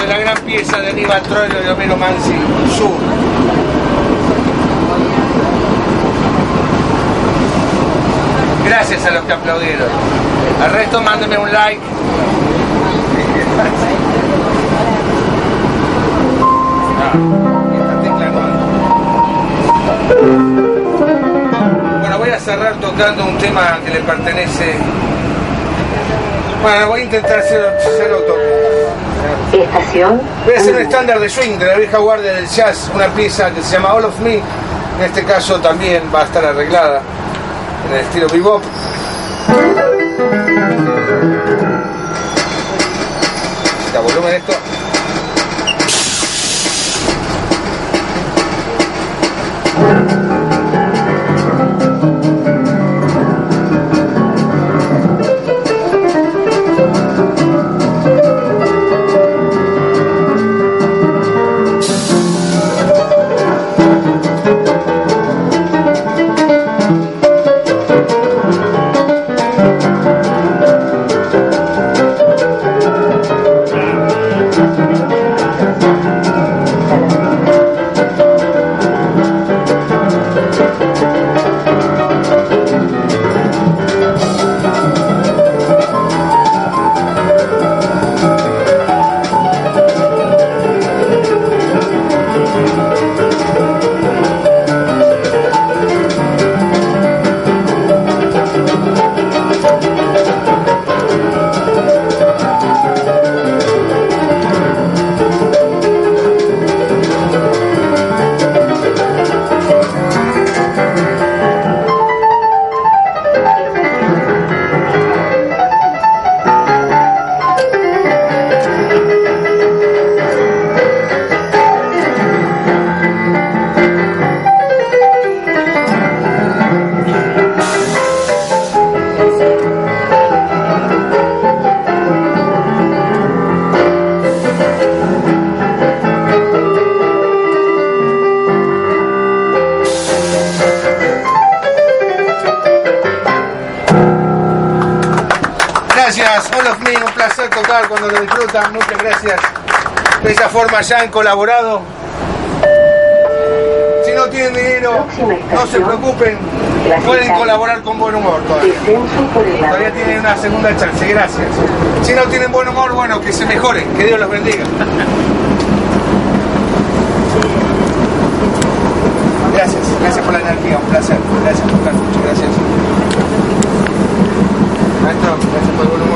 de la gran pieza de Aníbal Troilo y Homero Mansi, Sur. Gracias a los que aplaudieron. Al resto mándenme un like. Bueno, voy a cerrar tocando un tema que le pertenece. Bueno, voy a intentar ser, ser. Estación. Voy a hacer un estándar de swing de la vieja guardia del jazz, una pieza que se llama All of Me. En este caso también va a estar arreglada en el estilo bebop. Está volumen esto. Gracias, All of Me, un placer tocar cuando lo disfrutan, muchas gracias. De esa forma ya han colaborado. Si no tienen dinero, no se preocupen, pueden colaborar con buen humor todavía. Todavía tienen una segunda chance, gracias. Si no tienen buen humor, bueno, que se mejoren, que Dios los bendiga.